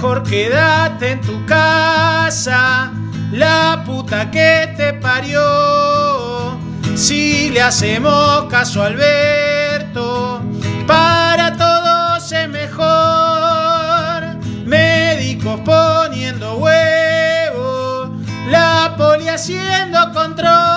mejor quédate en tu casa, la puta que te parió. Si le hacemos caso Alberto, para todos es mejor. Médicos poniendo huevos, la poli haciendo control,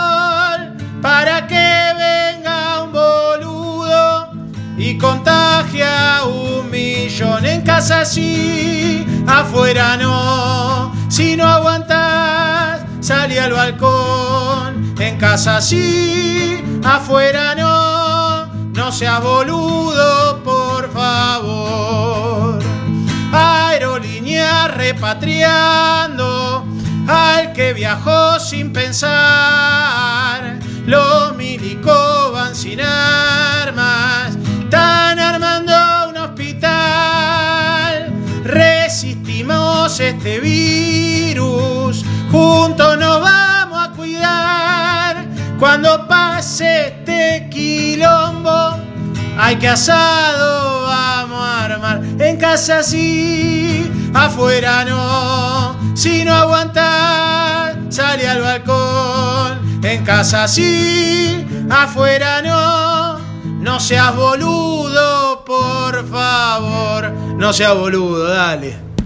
contagia un millón en casa sí, afuera no. Si no aguantas, salí al balcón. En casa sí, afuera no. No seas boludo, por favor. Aerolínea repatriando al que viajó sin pensar. Los milicos van sin Este virus, juntos nos vamos a cuidar. Cuando pase este quilombo, hay que asado vamos a armar. En casa sí, afuera no. Si no aguantas, sale al balcón. En casa sí, afuera no. No seas boludo, por favor. No seas boludo, dale.